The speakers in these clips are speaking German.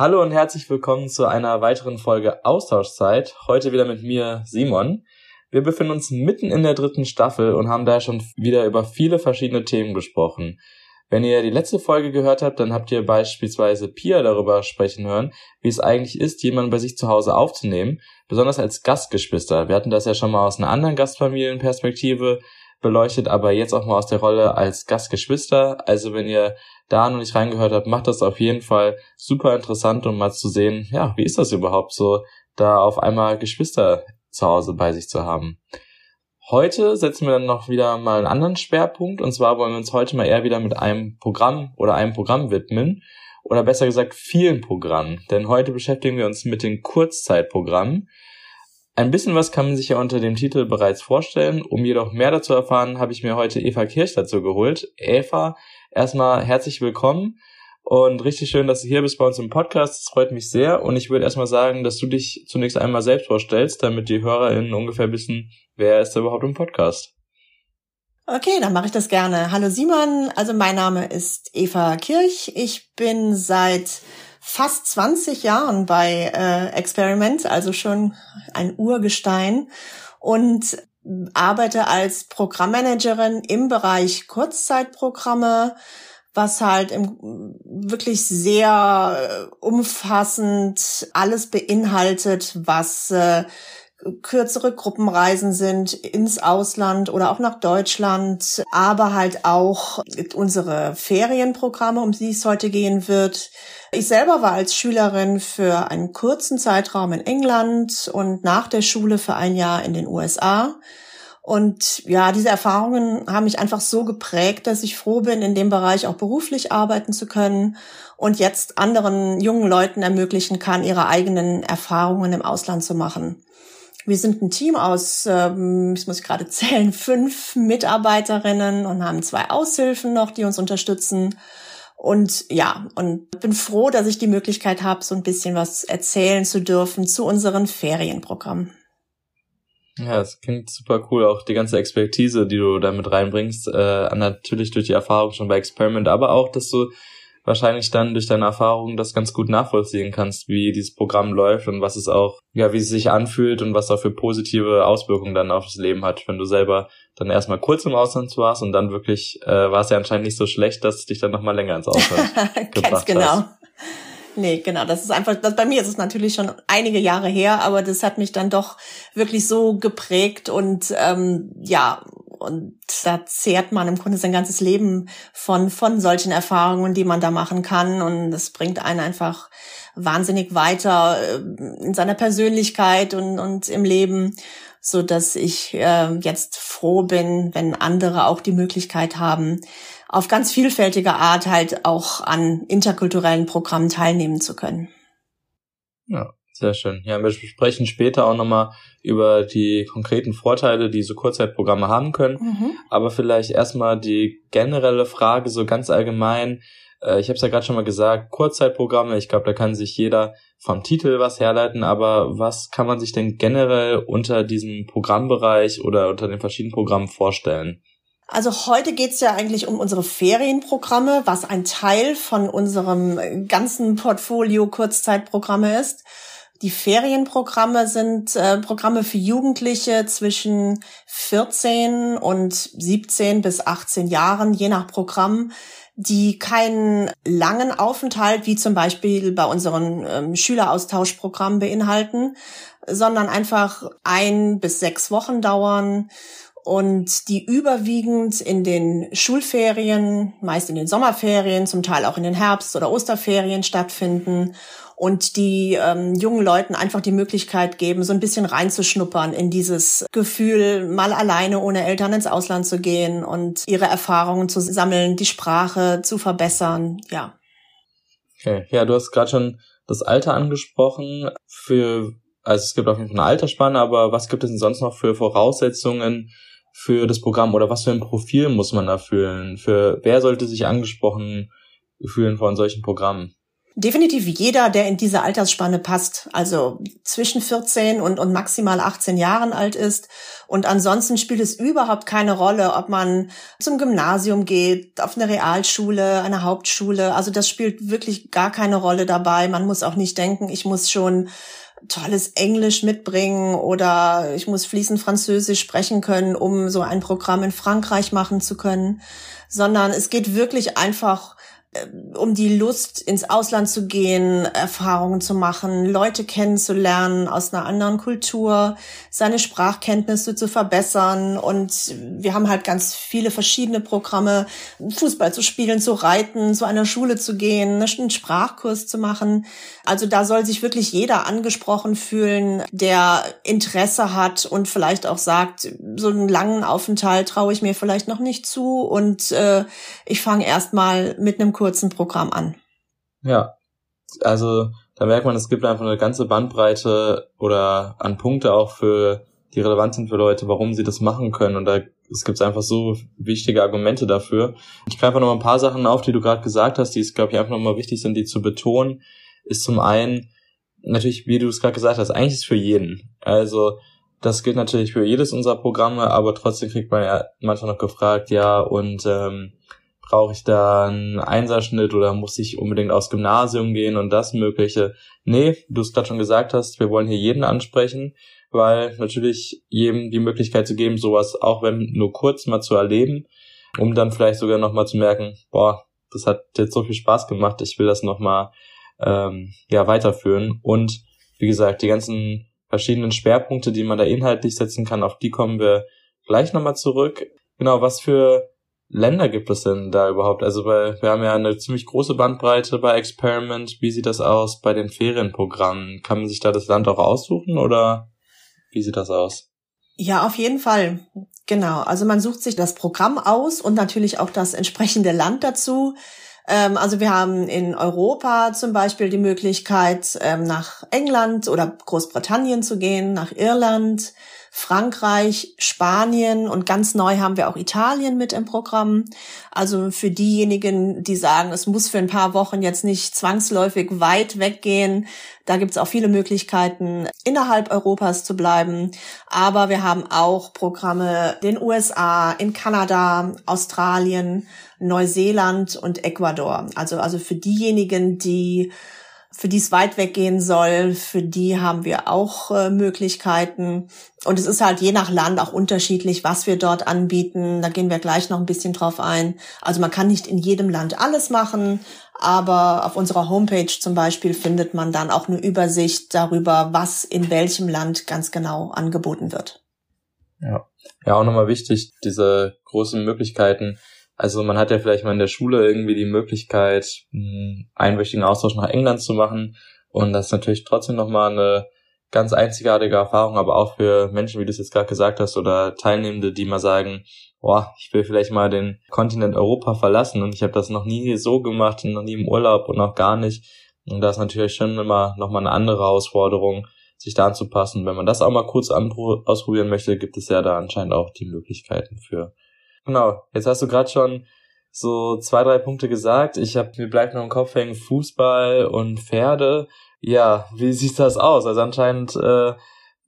Hallo und herzlich willkommen zu einer weiteren Folge Austauschzeit. Heute wieder mit mir, Simon. Wir befinden uns mitten in der dritten Staffel und haben da schon wieder über viele verschiedene Themen gesprochen. Wenn ihr die letzte Folge gehört habt, dann habt ihr beispielsweise Pia darüber sprechen hören, wie es eigentlich ist, jemanden bei sich zu Hause aufzunehmen, besonders als Gastgeschwister. Wir hatten das ja schon mal aus einer anderen Gastfamilienperspektive beleuchtet, aber jetzt auch mal aus der Rolle als Gastgeschwister. Also wenn ihr da noch nicht reingehört habt, macht das auf jeden Fall super interessant, um mal zu sehen, ja, wie ist das überhaupt so, da auf einmal Geschwister zu Hause bei sich zu haben. Heute setzen wir dann noch wieder mal einen anderen Schwerpunkt und zwar wollen wir uns heute mal eher wieder mit einem Programm oder einem Programm widmen oder besser gesagt vielen Programmen, denn heute beschäftigen wir uns mit den Kurzzeitprogrammen. Ein bisschen was kann man sich ja unter dem Titel bereits vorstellen. Um jedoch mehr dazu erfahren, habe ich mir heute Eva Kirch dazu geholt. Eva Erstmal herzlich willkommen und richtig schön, dass du hier bist bei uns im Podcast. Das freut mich sehr. Und ich würde erstmal sagen, dass du dich zunächst einmal selbst vorstellst, damit die HörerInnen ungefähr wissen, wer ist da überhaupt im Podcast. Okay, dann mache ich das gerne. Hallo Simon, also mein Name ist Eva Kirch. Ich bin seit fast 20 Jahren bei äh, Experiment, also schon ein Urgestein. Und arbeite als Programmmanagerin im Bereich Kurzzeitprogramme, was halt im, wirklich sehr äh, umfassend alles beinhaltet, was äh, kürzere Gruppenreisen sind ins Ausland oder auch nach Deutschland, aber halt auch unsere Ferienprogramme, um die es heute gehen wird. Ich selber war als Schülerin für einen kurzen Zeitraum in England und nach der Schule für ein Jahr in den USA. Und ja, diese Erfahrungen haben mich einfach so geprägt, dass ich froh bin, in dem Bereich auch beruflich arbeiten zu können und jetzt anderen jungen Leuten ermöglichen kann, ihre eigenen Erfahrungen im Ausland zu machen. Wir sind ein Team aus, ähm, ich muss gerade zählen, fünf Mitarbeiterinnen und haben zwei Aushilfen noch, die uns unterstützen. Und ja, und bin froh, dass ich die Möglichkeit habe, so ein bisschen was erzählen zu dürfen zu unseren Ferienprogrammen. Ja, es klingt super cool, auch die ganze Expertise, die du damit reinbringst, äh, natürlich durch die Erfahrung schon bei Experiment, aber auch, dass du wahrscheinlich dann durch deine Erfahrungen das ganz gut nachvollziehen kannst, wie dieses Programm läuft und was es auch, ja, wie es sich anfühlt und was auch für positive Auswirkungen dann auf das Leben hat, wenn du selber dann erstmal kurz im Ausland warst und dann wirklich äh, war es ja anscheinend nicht so schlecht, dass es dich dann nochmal länger ins Ausland gebracht Ganz genau. Hast. Nee, genau. Das ist einfach, das, bei mir ist es natürlich schon einige Jahre her, aber das hat mich dann doch wirklich so geprägt und ähm, ja, und da zehrt man im Grunde sein ganzes Leben von, von solchen Erfahrungen, die man da machen kann. Und das bringt einen einfach wahnsinnig weiter äh, in seiner Persönlichkeit und, und im Leben, so dass ich äh, jetzt froh bin, wenn andere auch die Möglichkeit haben, auf ganz vielfältige Art halt auch an interkulturellen Programmen teilnehmen zu können. Ja, sehr schön. Ja, wir sprechen später auch nochmal über die konkreten Vorteile, die so Kurzzeitprogramme haben können. Mhm. Aber vielleicht erstmal die generelle Frage so ganz allgemein. Äh, ich habe es ja gerade schon mal gesagt, Kurzzeitprogramme, ich glaube, da kann sich jeder vom Titel was herleiten, aber was kann man sich denn generell unter diesem Programmbereich oder unter den verschiedenen Programmen vorstellen? Also heute geht's ja eigentlich um unsere Ferienprogramme, was ein Teil von unserem ganzen Portfolio Kurzzeitprogramme ist. Die Ferienprogramme sind äh, Programme für Jugendliche zwischen 14 und 17 bis 18 Jahren, je nach Programm, die keinen langen Aufenthalt, wie zum Beispiel bei unseren ähm, Schüleraustauschprogrammen beinhalten, sondern einfach ein bis sechs Wochen dauern und die überwiegend in den Schulferien, meist in den Sommerferien, zum Teil auch in den Herbst- oder Osterferien stattfinden und die ähm, jungen Leuten einfach die Möglichkeit geben, so ein bisschen reinzuschnuppern in dieses Gefühl, mal alleine ohne Eltern ins Ausland zu gehen und ihre Erfahrungen zu sammeln, die Sprache zu verbessern, ja. Okay, ja, du hast gerade schon das Alter angesprochen. Für, also es gibt auf jeden Fall eine Altersspanne, aber was gibt es denn sonst noch für Voraussetzungen für das Programm oder was für ein Profil muss man erfüllen? Für wer sollte sich angesprochen fühlen von solchen Programmen? Definitiv jeder, der in diese Altersspanne passt, also zwischen 14 und, und maximal 18 Jahren alt ist. Und ansonsten spielt es überhaupt keine Rolle, ob man zum Gymnasium geht, auf eine Realschule, eine Hauptschule. Also das spielt wirklich gar keine Rolle dabei. Man muss auch nicht denken, ich muss schon tolles Englisch mitbringen oder ich muss fließend Französisch sprechen können, um so ein Programm in Frankreich machen zu können, sondern es geht wirklich einfach um die Lust, ins Ausland zu gehen, Erfahrungen zu machen, Leute kennenzulernen aus einer anderen Kultur, seine Sprachkenntnisse zu verbessern. Und wir haben halt ganz viele verschiedene Programme, Fußball zu spielen, zu reiten, zu einer Schule zu gehen, einen Sprachkurs zu machen. Also da soll sich wirklich jeder angesprochen fühlen, der Interesse hat und vielleicht auch sagt, so einen langen Aufenthalt traue ich mir vielleicht noch nicht zu und äh, ich fange erst mal mit einem kurzen Programm an. Ja, also da merkt man, es gibt einfach eine ganze Bandbreite oder an Punkte auch für die relevant sind für Leute, warum sie das machen können. Und da es gibt einfach so wichtige Argumente dafür. Ich greife noch ein paar Sachen auf, die du gerade gesagt hast, die es, glaube ich, einfach nochmal wichtig sind, die zu betonen. Ist zum einen, natürlich, wie du es gerade gesagt hast, eigentlich ist es für jeden. Also das gilt natürlich für jedes unserer Programme, aber trotzdem kriegt man ja manchmal noch gefragt, ja, und ähm, brauche ich da einen Einserschnitt oder muss ich unbedingt aufs Gymnasium gehen und das Mögliche. Nee, du es gerade schon gesagt hast, wir wollen hier jeden ansprechen, weil natürlich jedem die Möglichkeit zu geben, sowas auch wenn nur kurz mal zu erleben, um dann vielleicht sogar nochmal zu merken, boah, das hat jetzt so viel Spaß gemacht, ich will das nochmal ähm, ja, weiterführen. Und wie gesagt, die ganzen verschiedenen Schwerpunkte, die man da inhaltlich setzen kann, auf die kommen wir gleich nochmal zurück. Genau, was für Länder gibt es denn da überhaupt? Also weil wir haben ja eine ziemlich große Bandbreite bei Experiment. Wie sieht das aus bei den Ferienprogrammen? Kann man sich da das Land auch aussuchen oder wie sieht das aus? Ja, auf jeden Fall. Genau. Also man sucht sich das Programm aus und natürlich auch das entsprechende Land dazu. Ähm, also wir haben in Europa zum Beispiel die Möglichkeit, ähm, nach England oder Großbritannien zu gehen, nach Irland, Frankreich, Spanien und ganz neu haben wir auch Italien mit im Programm. Also für diejenigen, die sagen, es muss für ein paar Wochen jetzt nicht zwangsläufig weit weggehen, da gibt's auch viele Möglichkeiten, innerhalb Europas zu bleiben. Aber wir haben auch Programme in den USA, in Kanada, Australien, Neuseeland und Ecuador. Also, also für diejenigen, die für die es weit weggehen soll, für die haben wir auch äh, Möglichkeiten. Und es ist halt je nach Land auch unterschiedlich, was wir dort anbieten. Da gehen wir gleich noch ein bisschen drauf ein. Also man kann nicht in jedem Land alles machen, aber auf unserer Homepage zum Beispiel findet man dann auch eine Übersicht darüber, was in welchem Land ganz genau angeboten wird. Ja, ja auch nochmal wichtig, diese großen Möglichkeiten also man hat ja vielleicht mal in der Schule irgendwie die Möglichkeit, einen einwöchigen Austausch nach England zu machen. Und das ist natürlich trotzdem nochmal eine ganz einzigartige Erfahrung, aber auch für Menschen, wie du es jetzt gerade gesagt hast, oder Teilnehmende, die mal sagen, boah, ich will vielleicht mal den Kontinent Europa verlassen und ich habe das noch nie so gemacht, noch nie im Urlaub und noch gar nicht. Und das ist natürlich schon immer nochmal eine andere Herausforderung, sich da anzupassen. Wenn man das auch mal kurz ausprobieren möchte, gibt es ja da anscheinend auch die Möglichkeiten für. Genau, jetzt hast du gerade schon so zwei, drei Punkte gesagt. Ich habe mir bleibt noch im Kopf hängen Fußball und Pferde. Ja, wie sieht das aus? Also anscheinend äh,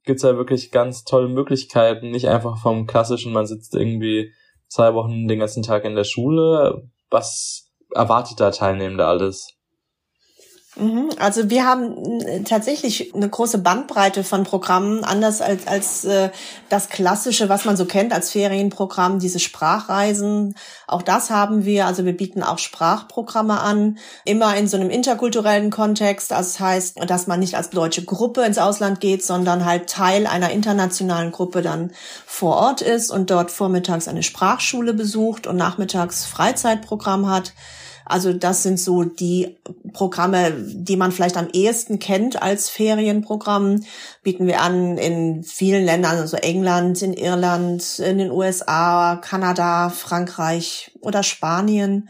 gibt's ja wirklich ganz tolle Möglichkeiten, nicht einfach vom klassischen, man sitzt irgendwie zwei Wochen den ganzen Tag in der Schule. Was erwartet da Teilnehmende alles? Mhm. Also wir haben äh, tatsächlich eine große Bandbreite von Programmen, anders als, als äh, das klassische, was man so kennt als Ferienprogramm, diese Sprachreisen. Auch das haben wir. Also wir bieten auch Sprachprogramme an, immer in so einem interkulturellen Kontext. Also das heißt, dass man nicht als deutsche Gruppe ins Ausland geht, sondern halt Teil einer internationalen Gruppe dann vor Ort ist und dort vormittags eine Sprachschule besucht und nachmittags Freizeitprogramm hat. Also das sind so die Programme, die man vielleicht am ehesten kennt als Ferienprogramm. Bieten wir an in vielen Ländern, also England, in Irland, in den USA, Kanada, Frankreich oder Spanien.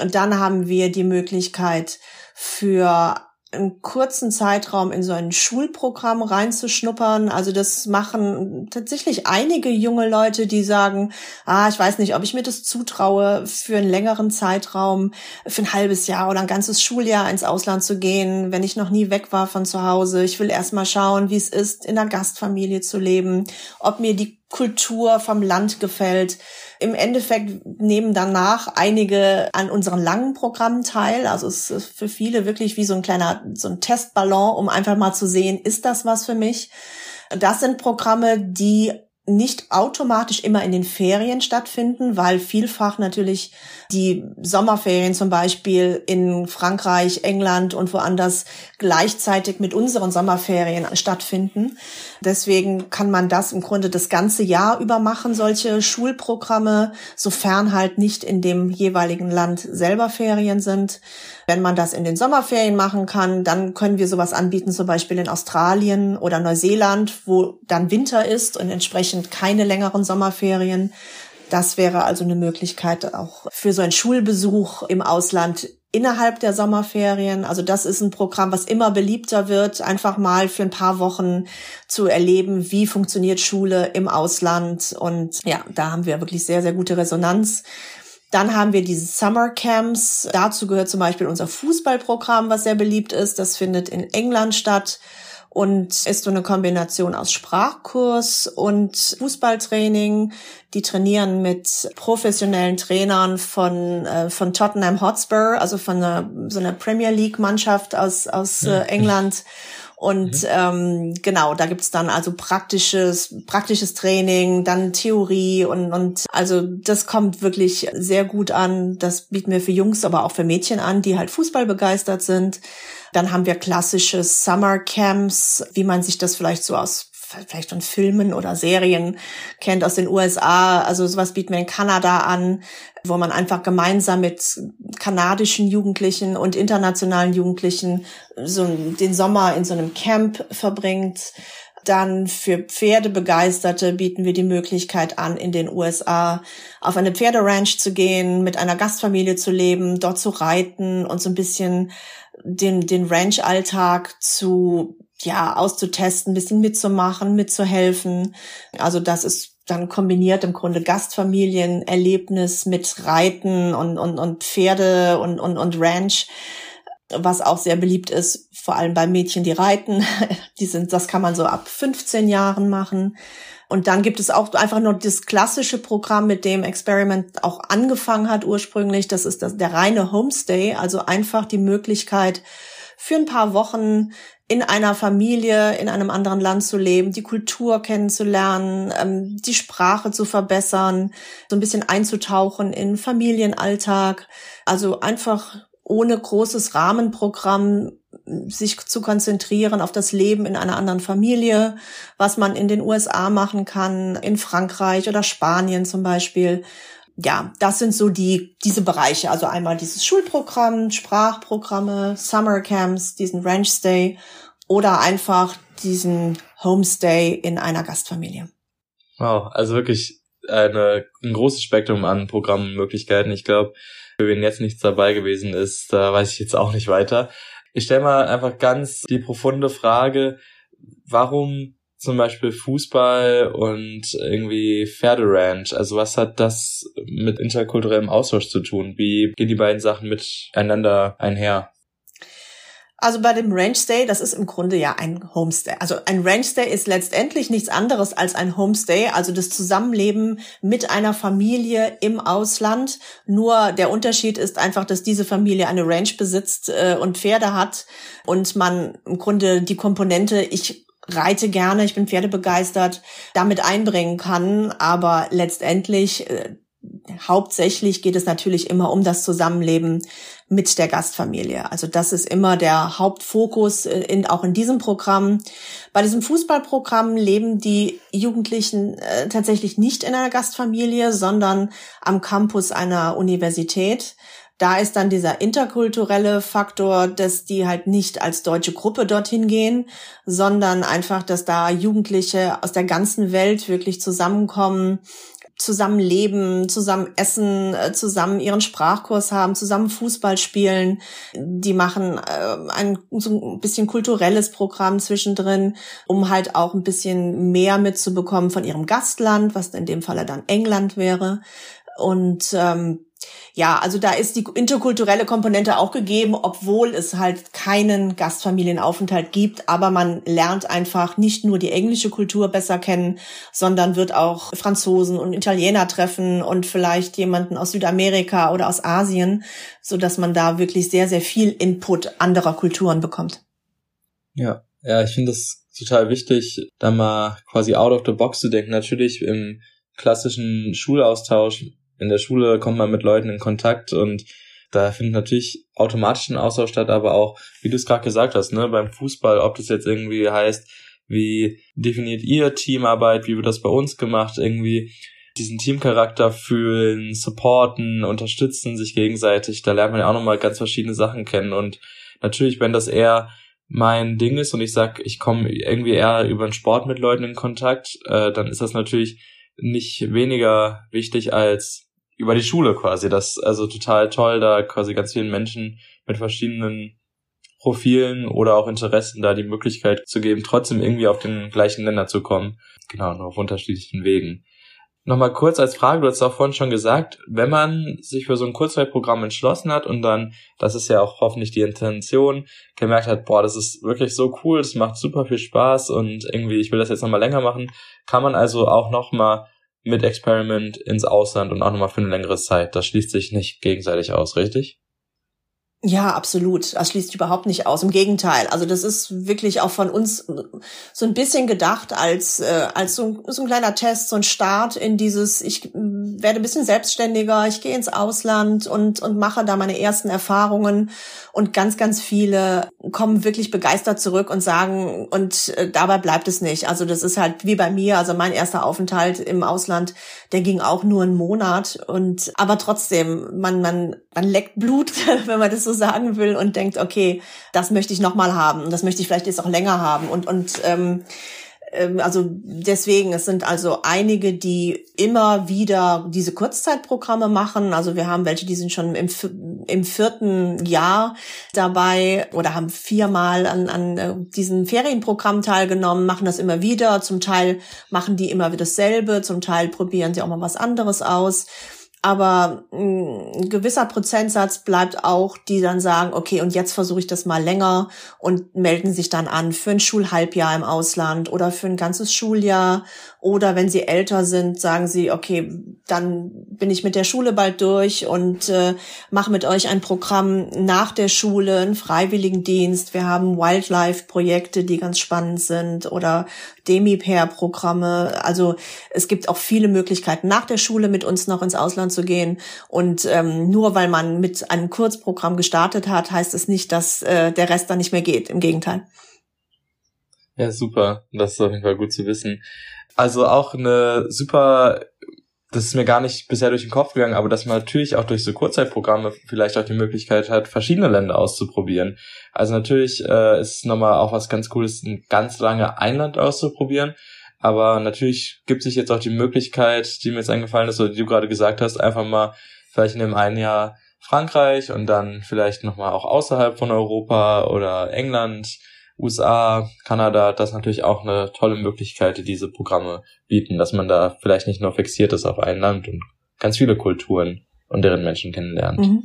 Und dann haben wir die Möglichkeit für einen kurzen Zeitraum in so ein Schulprogramm reinzuschnuppern. Also das machen tatsächlich einige junge Leute, die sagen, ah, ich weiß nicht, ob ich mir das zutraue, für einen längeren Zeitraum, für ein halbes Jahr oder ein ganzes Schuljahr ins Ausland zu gehen, wenn ich noch nie weg war von zu Hause. Ich will erst mal schauen, wie es ist, in einer Gastfamilie zu leben, ob mir die Kultur vom Land gefällt. Im Endeffekt nehmen danach einige an unseren langen Programmen teil. Also es ist für viele wirklich wie so ein kleiner, so ein Testballon, um einfach mal zu sehen, ist das was für mich? Das sind Programme, die nicht automatisch immer in den Ferien stattfinden, weil vielfach natürlich die Sommerferien zum Beispiel in Frankreich, England und woanders gleichzeitig mit unseren Sommerferien stattfinden. Deswegen kann man das im Grunde das ganze Jahr über machen, solche Schulprogramme, sofern halt nicht in dem jeweiligen Land selber Ferien sind. Wenn man das in den Sommerferien machen kann, dann können wir sowas anbieten, zum Beispiel in Australien oder Neuseeland, wo dann Winter ist und entsprechend keine längeren Sommerferien. Das wäre also eine Möglichkeit auch für so einen Schulbesuch im Ausland innerhalb der Sommerferien. Also das ist ein Programm, was immer beliebter wird, einfach mal für ein paar Wochen zu erleben, wie funktioniert Schule im Ausland. Und ja, da haben wir wirklich sehr, sehr gute Resonanz. Dann haben wir diese Summer Camps. Dazu gehört zum Beispiel unser Fußballprogramm, was sehr beliebt ist. Das findet in England statt und ist so eine Kombination aus Sprachkurs und Fußballtraining. Die trainieren mit professionellen Trainern von, äh, von Tottenham Hotspur, also von einer, so einer Premier League Mannschaft aus, aus äh, England. Und mhm. ähm, genau, da gibt's dann also praktisches, praktisches Training, dann Theorie und, und also das kommt wirklich sehr gut an. Das bieten wir für Jungs, aber auch für Mädchen an, die halt Fußball begeistert sind. Dann haben wir klassische Summer Camps, wie man sich das vielleicht so aus vielleicht von Filmen oder Serien kennt aus den USA. Also sowas bieten wir in Kanada an, wo man einfach gemeinsam mit kanadischen Jugendlichen und internationalen Jugendlichen so den Sommer in so einem Camp verbringt. Dann für Pferdebegeisterte bieten wir die Möglichkeit an, in den USA auf eine Pferderanch zu gehen, mit einer Gastfamilie zu leben, dort zu reiten und so ein bisschen den, den Ranch-Alltag zu, ja, auszutesten, ein bisschen mitzumachen, mitzuhelfen. Also das ist dann kombiniert im Grunde Gastfamilienerlebnis mit Reiten und, und, und Pferde und, und, und Ranch, was auch sehr beliebt ist, vor allem bei Mädchen, die reiten. Die sind, das kann man so ab 15 Jahren machen. Und dann gibt es auch einfach nur das klassische Programm, mit dem Experiment auch angefangen hat ursprünglich. Das ist das, der reine Homestay, also einfach die Möglichkeit, für ein paar Wochen in einer Familie in einem anderen Land zu leben, die Kultur kennenzulernen, ähm, die Sprache zu verbessern, so ein bisschen einzutauchen in Familienalltag. Also einfach ohne großes Rahmenprogramm sich zu konzentrieren auf das Leben in einer anderen Familie, was man in den USA machen kann, in Frankreich oder Spanien zum Beispiel. Ja, das sind so die, diese Bereiche. Also einmal dieses Schulprogramm, Sprachprogramme, Summer Camps, diesen Ranch Stay oder einfach diesen Homestay in einer Gastfamilie. Wow, also wirklich eine, ein großes Spektrum an Programmmöglichkeiten. Ich glaube, für wen jetzt nichts dabei gewesen ist, da weiß ich jetzt auch nicht weiter. Ich stelle mal einfach ganz die profunde Frage, warum zum Beispiel Fußball und irgendwie Pferderanch? Also was hat das mit interkulturellem Austausch zu tun? Wie gehen die beiden Sachen miteinander einher? Also bei dem Range Stay, das ist im Grunde ja ein Homestay. Also ein Range Stay ist letztendlich nichts anderes als ein Homestay, also das Zusammenleben mit einer Familie im Ausland. Nur der Unterschied ist einfach, dass diese Familie eine Ranch besitzt äh, und Pferde hat und man im Grunde die Komponente, ich reite gerne, ich bin pferdebegeistert, damit einbringen kann. Aber letztendlich äh, hauptsächlich geht es natürlich immer um das Zusammenleben mit der Gastfamilie. Also das ist immer der Hauptfokus äh, in, auch in diesem Programm. Bei diesem Fußballprogramm leben die Jugendlichen äh, tatsächlich nicht in einer Gastfamilie, sondern am Campus einer Universität. Da ist dann dieser interkulturelle Faktor, dass die halt nicht als deutsche Gruppe dorthin gehen, sondern einfach, dass da Jugendliche aus der ganzen Welt wirklich zusammenkommen, zusammen leben, zusammen essen, äh, zusammen ihren Sprachkurs haben, zusammen Fußball spielen. Die machen äh, ein so ein bisschen kulturelles Programm zwischendrin, um halt auch ein bisschen mehr mitzubekommen von ihrem Gastland, was in dem Falle dann England wäre. Und ähm, ja, also da ist die interkulturelle Komponente auch gegeben, obwohl es halt keinen Gastfamilienaufenthalt gibt. Aber man lernt einfach nicht nur die englische Kultur besser kennen, sondern wird auch Franzosen und Italiener treffen und vielleicht jemanden aus Südamerika oder aus Asien, so dass man da wirklich sehr, sehr viel Input anderer Kulturen bekommt. Ja, ja, ich finde das total wichtig, da mal quasi out of the box zu denken. Natürlich im klassischen Schulaustausch in der Schule kommt man mit Leuten in Kontakt und da findet natürlich automatisch ein Austausch statt, aber auch, wie du es gerade gesagt hast, ne, beim Fußball, ob das jetzt irgendwie heißt, wie definiert ihr Teamarbeit, wie wird das bei uns gemacht, irgendwie diesen Teamcharakter fühlen, supporten, unterstützen sich gegenseitig, da lernt man ja auch nochmal ganz verschiedene Sachen kennen und natürlich, wenn das eher mein Ding ist und ich sag, ich komme irgendwie eher über den Sport mit Leuten in Kontakt, äh, dann ist das natürlich nicht weniger wichtig als über die Schule quasi. Das also total toll, da quasi ganz vielen Menschen mit verschiedenen Profilen oder auch Interessen da die Möglichkeit zu geben, trotzdem irgendwie auf den gleichen Nenner zu kommen. Genau, nur auf unterschiedlichen Wegen. Nochmal kurz als Frage, du hast auch vorhin schon gesagt, wenn man sich für so ein Kurzzeitprogramm entschlossen hat und dann, das ist ja auch hoffentlich die Intention, gemerkt hat, boah, das ist wirklich so cool, das macht super viel Spaß und irgendwie, ich will das jetzt nochmal länger machen, kann man also auch nochmal mit Experiment ins Ausland und auch nochmal für eine längere Zeit. Das schließt sich nicht gegenseitig aus, richtig? Ja, absolut. Das schließt überhaupt nicht aus. Im Gegenteil. Also das ist wirklich auch von uns so ein bisschen gedacht als äh, als so, so ein kleiner Test, so ein Start in dieses. Ich werde ein bisschen selbstständiger. Ich gehe ins Ausland und und mache da meine ersten Erfahrungen. Und ganz ganz viele kommen wirklich begeistert zurück und sagen und äh, dabei bleibt es nicht. Also das ist halt wie bei mir. Also mein erster Aufenthalt im Ausland, der ging auch nur einen Monat und aber trotzdem man man man leckt Blut, wenn man das so sagen will und denkt, okay, das möchte ich nochmal haben und das möchte ich vielleicht jetzt auch länger haben und und ähm, ähm, also deswegen, es sind also einige, die immer wieder diese Kurzzeitprogramme machen. Also wir haben welche, die sind schon im, im vierten Jahr dabei oder haben viermal an, an äh, diesen Ferienprogramm teilgenommen, machen das immer wieder. Zum Teil machen die immer wieder dasselbe, zum Teil probieren sie auch mal was anderes aus. Aber mm, ein gewisser Prozentsatz bleibt auch, die dann sagen, okay, und jetzt versuche ich das mal länger und melden sich dann an für ein Schulhalbjahr im Ausland oder für ein ganzes Schuljahr. Oder wenn sie älter sind, sagen sie, okay, dann bin ich mit der Schule bald durch und äh, mache mit euch ein Programm nach der Schule, einen Freiwilligendienst. Wir haben Wildlife-Projekte, die ganz spannend sind oder Demi-Pair-Programme. Also es gibt auch viele Möglichkeiten, nach der Schule mit uns noch ins Ausland zu gehen. Und ähm, nur weil man mit einem Kurzprogramm gestartet hat, heißt es nicht, dass äh, der Rest dann nicht mehr geht. Im Gegenteil. Ja, super. Das ist auf jeden Fall gut zu wissen. Also auch eine super das ist mir gar nicht bisher durch den Kopf gegangen, aber dass man natürlich auch durch so Kurzzeitprogramme vielleicht auch die Möglichkeit hat, verschiedene Länder auszuprobieren. Also natürlich äh, ist es nochmal auch was ganz Cooles, ein ganz lange ein Land auszuprobieren. Aber natürlich gibt sich jetzt auch die Möglichkeit, die mir jetzt eingefallen ist, oder die du gerade gesagt hast, einfach mal vielleicht in dem einen Jahr Frankreich und dann vielleicht nochmal auch außerhalb von Europa oder England USA, Kanada, das ist natürlich auch eine tolle Möglichkeit, die diese Programme bieten, dass man da vielleicht nicht nur fixiert ist auf ein Land und ganz viele Kulturen und deren Menschen kennenlernt. Mhm.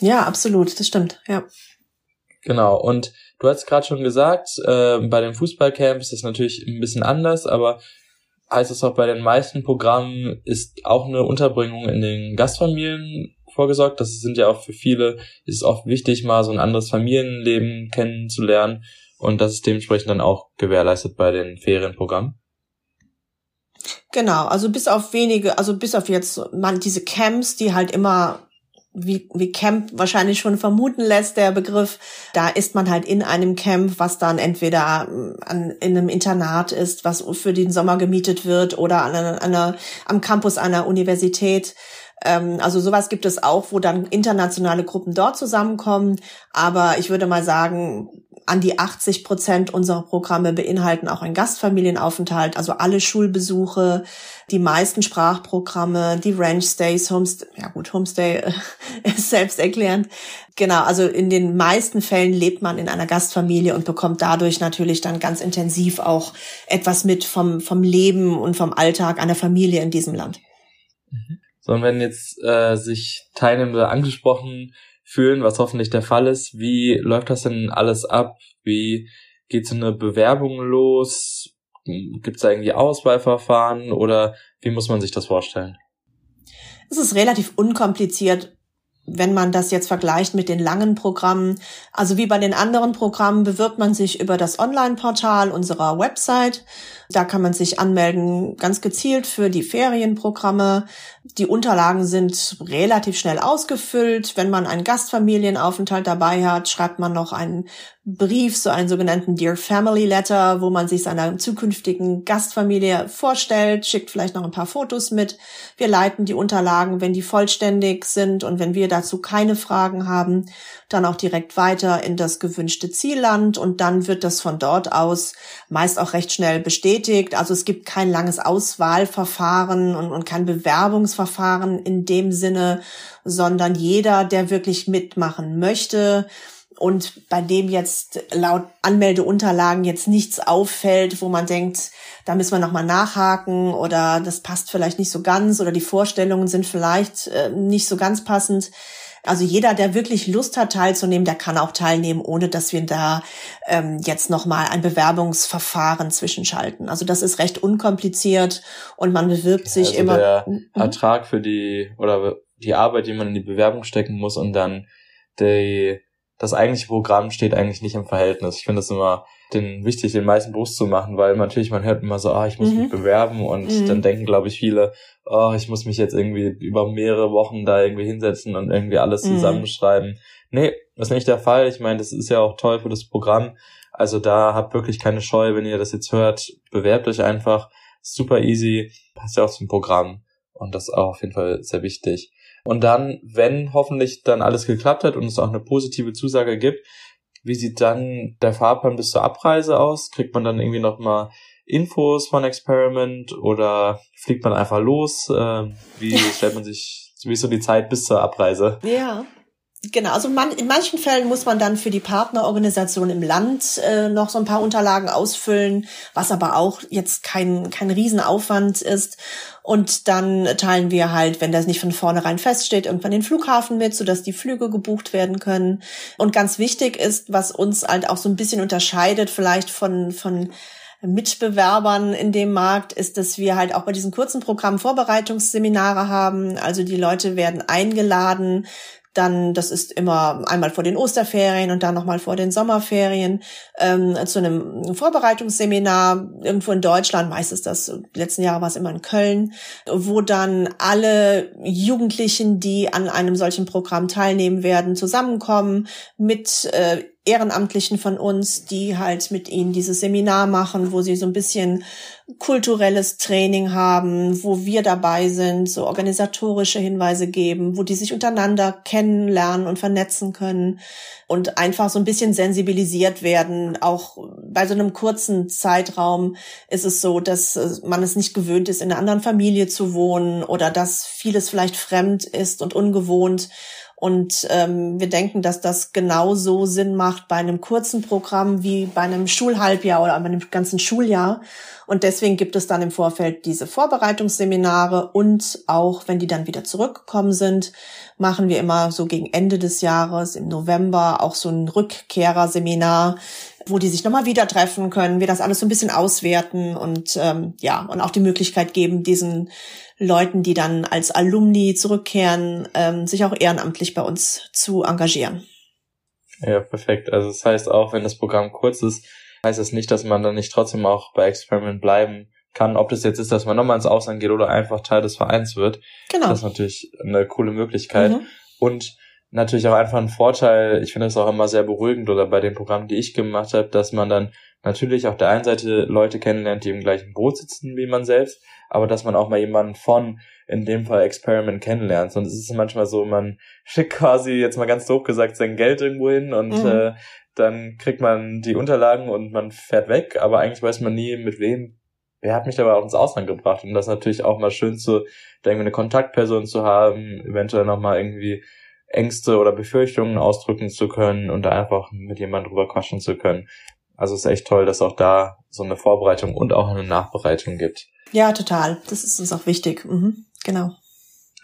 Ja, absolut, das stimmt, ja. Genau, und du hast gerade schon gesagt, äh, bei den Fußballcamps ist das natürlich ein bisschen anders, aber heißt es auch bei den meisten Programmen ist auch eine Unterbringung in den Gastfamilien vorgesorgt. Das sind ja auch für viele, ist oft wichtig, mal so ein anderes Familienleben kennenzulernen. Und das ist dementsprechend dann auch gewährleistet bei den Ferienprogrammen. Genau, also bis auf wenige, also bis auf jetzt man diese Camps, die halt immer wie, wie Camp wahrscheinlich schon vermuten lässt, der Begriff, da ist man halt in einem Camp, was dann entweder an, in einem Internat ist, was für den Sommer gemietet wird oder an einer, einer, am Campus einer Universität. Ähm, also sowas gibt es auch, wo dann internationale Gruppen dort zusammenkommen. Aber ich würde mal sagen, an die 80 Prozent unserer Programme beinhalten auch einen Gastfamilienaufenthalt, also alle Schulbesuche, die meisten Sprachprogramme, die Ranch Stays, Homestay, ja gut, Homestay ist selbst erklärend. Genau, also in den meisten Fällen lebt man in einer Gastfamilie und bekommt dadurch natürlich dann ganz intensiv auch etwas mit vom, vom Leben und vom Alltag einer Familie in diesem Land. Mhm. So, und wenn jetzt äh, sich Teilnehmende angesprochen fühlen, was hoffentlich der Fall ist. Wie läuft das denn alles ab? Wie geht so eine Bewerbung los? Gibt es da irgendwie Auswahlverfahren oder wie muss man sich das vorstellen? Es ist relativ unkompliziert wenn man das jetzt vergleicht mit den langen Programmen, also wie bei den anderen Programmen bewirbt man sich über das Online-Portal unserer Website. Da kann man sich anmelden, ganz gezielt für die Ferienprogramme. Die Unterlagen sind relativ schnell ausgefüllt. Wenn man einen Gastfamilienaufenthalt dabei hat, schreibt man noch einen Brief, so einen sogenannten Dear Family Letter, wo man sich seiner zukünftigen Gastfamilie vorstellt, schickt vielleicht noch ein paar Fotos mit. Wir leiten die Unterlagen, wenn die vollständig sind und wenn wir dazu keine Fragen haben, dann auch direkt weiter in das gewünschte Zielland und dann wird das von dort aus meist auch recht schnell bestätigt. Also es gibt kein langes Auswahlverfahren und, und kein Bewerbungsverfahren in dem Sinne, sondern jeder, der wirklich mitmachen möchte, und bei dem jetzt laut Anmeldeunterlagen jetzt nichts auffällt, wo man denkt, da müssen wir nochmal nachhaken oder das passt vielleicht nicht so ganz oder die Vorstellungen sind vielleicht äh, nicht so ganz passend. Also jeder, der wirklich Lust hat teilzunehmen, der kann auch teilnehmen, ohne dass wir da ähm, jetzt nochmal ein Bewerbungsverfahren zwischenschalten. Also das ist recht unkompliziert und man bewirbt sich also immer. Der mhm. Ertrag für die oder die Arbeit, die man in die Bewerbung stecken muss und dann die das eigentliche Programm steht eigentlich nicht im Verhältnis. Ich finde es immer den, wichtig, den meisten bewusst zu machen, weil natürlich man hört immer so, ah, ich muss mhm. mich bewerben und mhm. dann denken, glaube ich, viele, oh, ich muss mich jetzt irgendwie über mehrere Wochen da irgendwie hinsetzen und irgendwie alles mhm. zusammenschreiben. Nee, das ist nicht der Fall. Ich meine, das ist ja auch toll für das Programm. Also da habt wirklich keine Scheu, wenn ihr das jetzt hört, bewerbt euch einfach. Super easy, passt ja auch zum Programm und das ist auch auf jeden Fall sehr wichtig. Und dann, wenn hoffentlich dann alles geklappt hat und es auch eine positive Zusage gibt, wie sieht dann der Fahrplan bis zur Abreise aus? Kriegt man dann irgendwie nochmal Infos von Experiment oder fliegt man einfach los? Ähm, wie stellt man sich, wie ist so die Zeit bis zur Abreise? Ja. Genau, also man, in manchen Fällen muss man dann für die Partnerorganisation im Land äh, noch so ein paar Unterlagen ausfüllen, was aber auch jetzt kein, kein Riesenaufwand ist. Und dann teilen wir halt, wenn das nicht von vornherein feststeht, irgendwann den Flughafen mit, sodass die Flüge gebucht werden können. Und ganz wichtig ist, was uns halt auch so ein bisschen unterscheidet, vielleicht von, von Mitbewerbern in dem Markt ist, dass wir halt auch bei diesen kurzen Programmen Vorbereitungsseminare haben. Also die Leute werden eingeladen, dann, das ist immer einmal vor den Osterferien und dann nochmal vor den Sommerferien, ähm, zu einem Vorbereitungsseminar irgendwo in Deutschland, meistens das, letzten Jahre war es immer in Köln, wo dann alle Jugendlichen, die an einem solchen Programm teilnehmen werden, zusammenkommen mit äh, Ehrenamtlichen von uns, die halt mit ihnen dieses Seminar machen, wo sie so ein bisschen kulturelles Training haben, wo wir dabei sind, so organisatorische Hinweise geben, wo die sich untereinander kennenlernen und vernetzen können und einfach so ein bisschen sensibilisiert werden. Auch bei so einem kurzen Zeitraum ist es so, dass äh, man es nicht gewöhnt ist, in einer anderen Familie zu wohnen oder dass vieles vielleicht fremd ist und ungewohnt und ähm, wir denken, dass das genauso Sinn macht bei einem kurzen Programm wie bei einem Schulhalbjahr oder bei einem ganzen Schuljahr. Und deswegen gibt es dann im Vorfeld diese Vorbereitungsseminare und auch, wenn die dann wieder zurückgekommen sind, machen wir immer so gegen Ende des Jahres im November auch so ein Rückkehrerseminar, wo die sich nochmal wieder treffen können, wir das alles so ein bisschen auswerten und ähm, ja, und auch die Möglichkeit geben, diesen Leuten, die dann als Alumni zurückkehren, ähm, sich auch ehrenamtlich bei uns zu engagieren. Ja, perfekt. Also das heißt auch, wenn das Programm kurz ist, heißt das nicht, dass man dann nicht trotzdem auch bei Experiment bleiben kann. Ob das jetzt ist, dass man nochmal ins Ausland geht oder einfach Teil des Vereins wird. Genau. Das ist natürlich eine coole Möglichkeit. Mhm. Und natürlich auch einfach ein Vorteil, ich finde es auch immer sehr beruhigend oder bei den Programmen, die ich gemacht habe, dass man dann natürlich auf der einen Seite Leute kennenlernt, die im gleichen Boot sitzen wie man selbst, aber dass man auch mal jemanden von, in dem Fall Experiment kennenlernt. Und es ist manchmal so, man schickt quasi, jetzt mal ganz doof gesagt, sein Geld irgendwo hin und mhm. äh, dann kriegt man die Unterlagen und man fährt weg, aber eigentlich weiß man nie, mit wem wer hat mich dabei auch ins Ausland gebracht? Und das ist natürlich auch mal schön zu, da irgendwie eine Kontaktperson zu haben, eventuell nochmal irgendwie Ängste oder Befürchtungen ausdrücken zu können und da einfach mit jemandem drüber quatschen zu können. Also es ist echt toll, dass auch da so eine Vorbereitung und auch eine Nachbereitung gibt. Ja, total. Das ist uns auch wichtig. Mhm. Genau.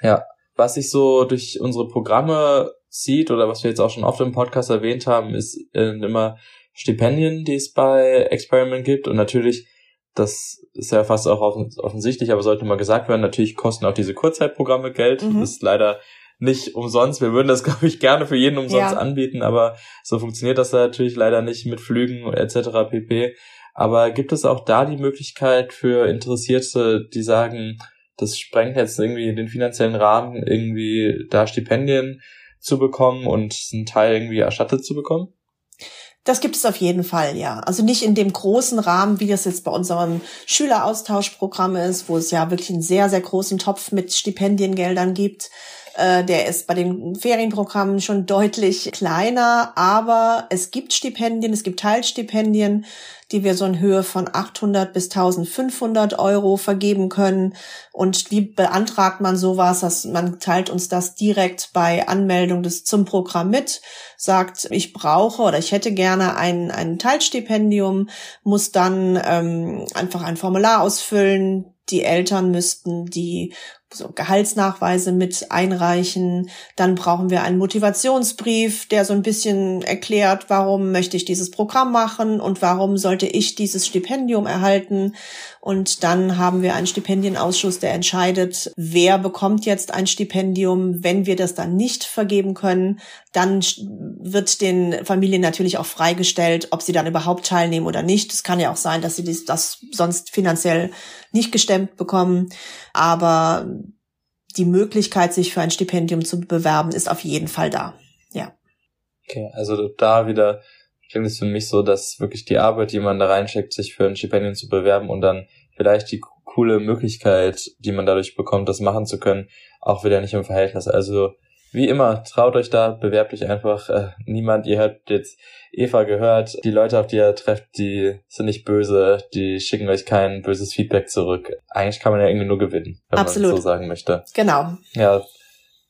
Ja, was sich so durch unsere Programme sieht oder was wir jetzt auch schon oft im Podcast erwähnt haben, ist äh, immer Stipendien, die es bei Experiment gibt und natürlich das ist ja fast auch offensichtlich, aber sollte mal gesagt werden, natürlich kosten auch diese Kurzzeitprogramme Geld. Mhm. Das ist leider nicht umsonst. Wir würden das, glaube ich, gerne für jeden umsonst ja. anbieten, aber so funktioniert das natürlich leider nicht mit Flügen etc. pp. Aber gibt es auch da die Möglichkeit für Interessierte, die sagen, das sprengt jetzt irgendwie den finanziellen Rahmen, irgendwie da Stipendien zu bekommen und einen Teil irgendwie erstattet zu bekommen? Das gibt es auf jeden Fall, ja. Also nicht in dem großen Rahmen, wie das jetzt bei unserem Schüleraustauschprogramm ist, wo es ja wirklich einen sehr, sehr großen Topf mit Stipendiengeldern gibt. Äh, der ist bei den Ferienprogrammen schon deutlich kleiner, aber es gibt Stipendien, es gibt Teilstipendien, die wir so in Höhe von 800 bis 1500 Euro vergeben können. Und wie beantragt man sowas? Das, man teilt uns das direkt bei Anmeldung des, zum Programm mit, sagt, ich brauche oder ich hätte gerne ein, ein Teilstipendium, muss dann ähm, einfach ein Formular ausfüllen, die Eltern müssten die so Gehaltsnachweise mit einreichen. Dann brauchen wir einen Motivationsbrief, der so ein bisschen erklärt, warum möchte ich dieses Programm machen und warum sollte ich dieses Stipendium erhalten. Und dann haben wir einen Stipendienausschuss, der entscheidet, wer bekommt jetzt ein Stipendium. Wenn wir das dann nicht vergeben können, dann wird den Familien natürlich auch freigestellt, ob sie dann überhaupt teilnehmen oder nicht. Es kann ja auch sein, dass sie das sonst finanziell nicht gestemmt bekommen. Aber die Möglichkeit, sich für ein Stipendium zu bewerben, ist auf jeden Fall da. Ja. Okay, also da wieder klingt es für mich so, dass wirklich die Arbeit, die man da reinsteckt, sich für ein Stipendium zu bewerben und dann vielleicht die coole Möglichkeit, die man dadurch bekommt, das machen zu können, auch wieder nicht im Verhältnis. Also wie immer, traut euch da, bewerbt euch einfach. Äh, niemand, ihr habt jetzt Eva gehört, die Leute, auf die ihr trefft, die sind nicht böse, die schicken euch kein böses Feedback zurück. Eigentlich kann man ja irgendwie nur gewinnen, wenn Absolut. man so sagen möchte. Genau. Ja,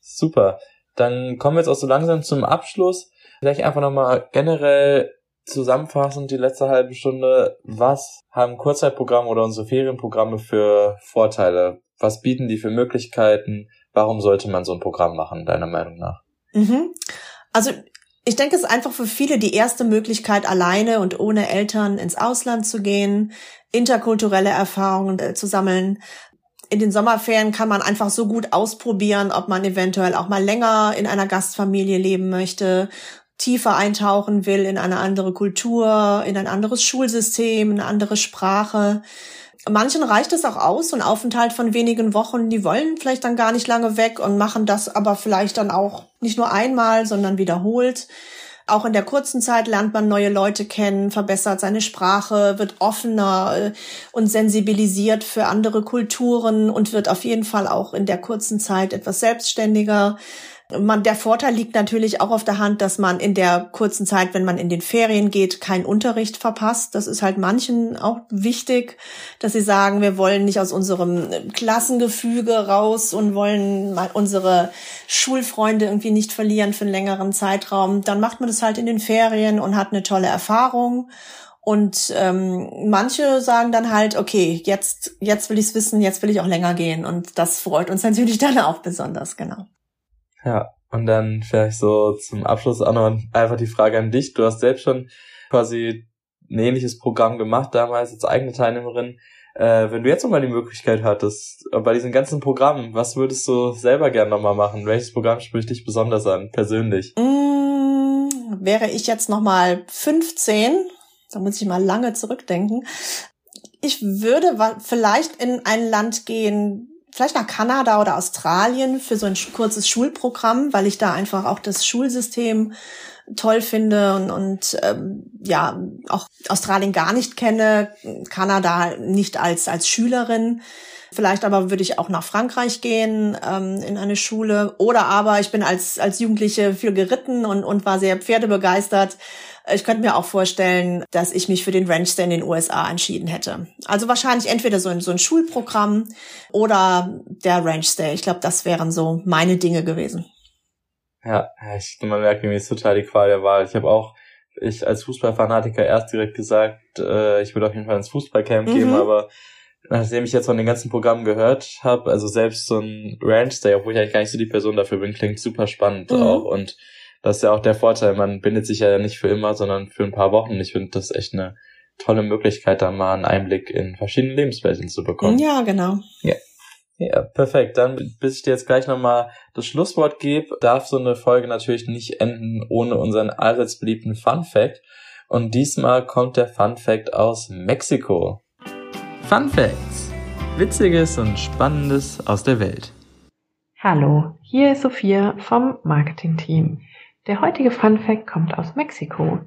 super. Dann kommen wir jetzt auch so langsam zum Abschluss. Vielleicht einfach nochmal generell zusammenfassend die letzte halbe Stunde. Was haben Kurzzeitprogramme oder unsere Ferienprogramme für Vorteile? Was bieten die für Möglichkeiten? Warum sollte man so ein Programm machen, deiner Meinung nach? Mhm. Also ich denke, es ist einfach für viele die erste Möglichkeit, alleine und ohne Eltern ins Ausland zu gehen, interkulturelle Erfahrungen äh, zu sammeln. In den Sommerferien kann man einfach so gut ausprobieren, ob man eventuell auch mal länger in einer Gastfamilie leben möchte, tiefer eintauchen will in eine andere Kultur, in ein anderes Schulsystem, in eine andere Sprache. Manchen reicht es auch aus, ein Aufenthalt von wenigen Wochen, die wollen vielleicht dann gar nicht lange weg und machen das aber vielleicht dann auch nicht nur einmal, sondern wiederholt. Auch in der kurzen Zeit lernt man neue Leute kennen, verbessert seine Sprache, wird offener äh, und sensibilisiert für andere Kulturen und wird auf jeden Fall auch in der kurzen Zeit etwas selbstständiger. Man, der Vorteil liegt natürlich auch auf der Hand, dass man in der kurzen Zeit, wenn man in den Ferien geht, keinen Unterricht verpasst. Das ist halt manchen auch wichtig, dass sie sagen, wir wollen nicht aus unserem Klassengefüge raus und wollen mal unsere Schulfreunde irgendwie nicht verlieren für einen längeren Zeitraum. Dann macht man das halt in den Ferien und hat eine tolle Erfahrung. Und ähm, manche sagen dann halt, okay, jetzt, jetzt will ich's wissen, jetzt will ich auch länger gehen. Und das freut uns natürlich dann auch besonders, genau. Ja, und dann vielleicht so zum Abschluss auch noch einfach die Frage an dich. Du hast selbst schon quasi ein ähnliches Programm gemacht, damals als eigene Teilnehmerin. Äh, wenn du jetzt nochmal die Möglichkeit hattest, bei diesen ganzen Programmen, was würdest du selber gern nochmal machen? Welches Programm spricht dich besonders an, persönlich? Mmh, wäre ich jetzt nochmal 15, da muss ich mal lange zurückdenken. Ich würde vielleicht in ein Land gehen, vielleicht nach Kanada oder Australien für so ein kurzes Schulprogramm, weil ich da einfach auch das Schulsystem toll finde und, und ähm, ja auch Australien gar nicht kenne, Kanada nicht als als Schülerin. Vielleicht aber würde ich auch nach Frankreich gehen ähm, in eine Schule oder aber ich bin als als Jugendliche viel geritten und und war sehr pferdebegeistert. Ich könnte mir auch vorstellen, dass ich mich für den Ranch Day in den USA entschieden hätte. Also wahrscheinlich entweder so ein, so ein Schulprogramm oder der Ranch Day. Ich glaube, das wären so meine Dinge gewesen. Ja, ich, man merkt mir ist total die Qual der Wahl. Ich habe auch, ich als Fußballfanatiker erst direkt gesagt, äh, ich würde auf jeden Fall ins Fußballcamp mhm. gehen, aber nachdem ich jetzt von den ganzen Programmen gehört habe, also selbst so ein Ranch Day, obwohl ich eigentlich gar nicht so die Person dafür bin, klingt super spannend mhm. auch und das ist ja auch der Vorteil, man bindet sich ja nicht für immer, sondern für ein paar Wochen. Ich finde das echt eine tolle Möglichkeit, da mal einen Einblick in verschiedene Lebenswelten zu bekommen. Ja, genau. Ja. Ja, perfekt. Dann, bis ich dir jetzt gleich nochmal das Schlusswort gebe, darf so eine Folge natürlich nicht enden ohne unseren allseits beliebten Fun Fact. Und diesmal kommt der Fun Fact aus Mexiko. Fun Facts. Witziges und Spannendes aus der Welt. Hallo, hier ist Sophia vom Marketing-Team. Der heutige Fun Fact kommt aus Mexiko.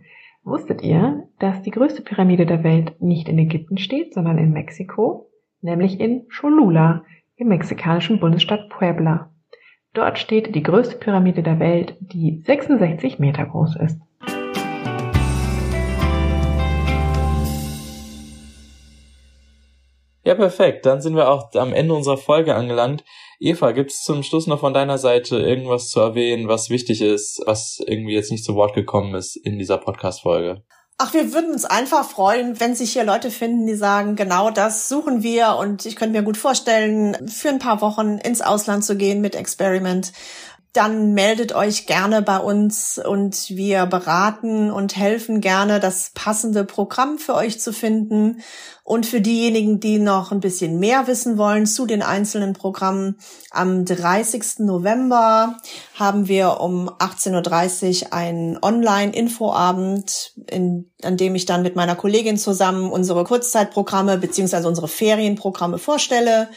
Wusstet ihr, dass die größte Pyramide der Welt nicht in Ägypten steht, sondern in Mexiko? Nämlich in Cholula, im mexikanischen Bundesstaat Puebla. Dort steht die größte Pyramide der Welt, die 66 Meter groß ist. Ja, perfekt. Dann sind wir auch am Ende unserer Folge angelangt. Eva, gibt es zum Schluss noch von deiner Seite irgendwas zu erwähnen, was wichtig ist, was irgendwie jetzt nicht zu Wort gekommen ist in dieser Podcast-Folge? Ach, wir würden uns einfach freuen, wenn sich hier Leute finden, die sagen, genau das suchen wir und ich könnte mir gut vorstellen, für ein paar Wochen ins Ausland zu gehen mit Experiment dann meldet euch gerne bei uns und wir beraten und helfen gerne, das passende Programm für euch zu finden. Und für diejenigen, die noch ein bisschen mehr wissen wollen zu den einzelnen Programmen, am 30. November haben wir um 18.30 Uhr einen Online-Infoabend, an dem ich dann mit meiner Kollegin zusammen unsere Kurzzeitprogramme beziehungsweise unsere Ferienprogramme vorstelle.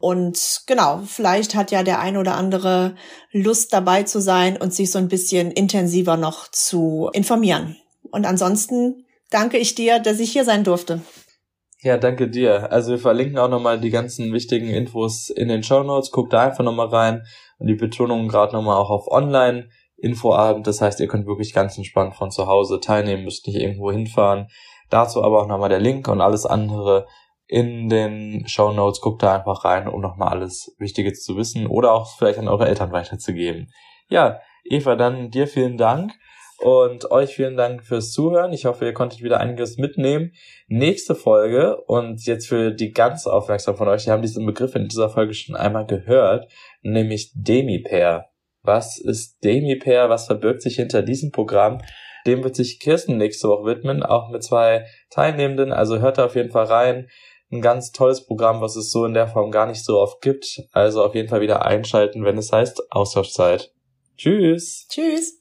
Und genau, vielleicht hat ja der ein oder andere Lust dabei zu sein und sich so ein bisschen intensiver noch zu informieren. Und ansonsten danke ich dir, dass ich hier sein durfte. Ja, danke dir. Also wir verlinken auch nochmal die ganzen wichtigen Infos in den Show Notes. Guckt da einfach nochmal rein. Und die Betonung gerade nochmal auch auf Online. Infoabend, das heißt, ihr könnt wirklich ganz entspannt von zu Hause teilnehmen, müsst nicht irgendwo hinfahren. Dazu aber auch nochmal der Link und alles andere in den Show Notes. Guckt da einfach rein, um nochmal alles Wichtige zu wissen oder auch vielleicht an eure Eltern weiterzugeben. Ja, Eva, dann dir vielen Dank und euch vielen Dank fürs Zuhören. Ich hoffe, ihr konntet wieder einiges mitnehmen. Nächste Folge und jetzt für die ganz aufmerksam von euch, die haben diesen Begriff in dieser Folge schon einmal gehört, nämlich Demi-Pair. Was ist Demi-Pair? Was verbirgt sich hinter diesem Programm? Dem wird sich Kirsten nächste Woche widmen, auch mit zwei Teilnehmenden. Also hört da auf jeden Fall rein ein ganz tolles Programm, was es so in der Form gar nicht so oft gibt. Also auf jeden Fall wieder einschalten, wenn es heißt Austauschzeit. Tschüss. Tschüss.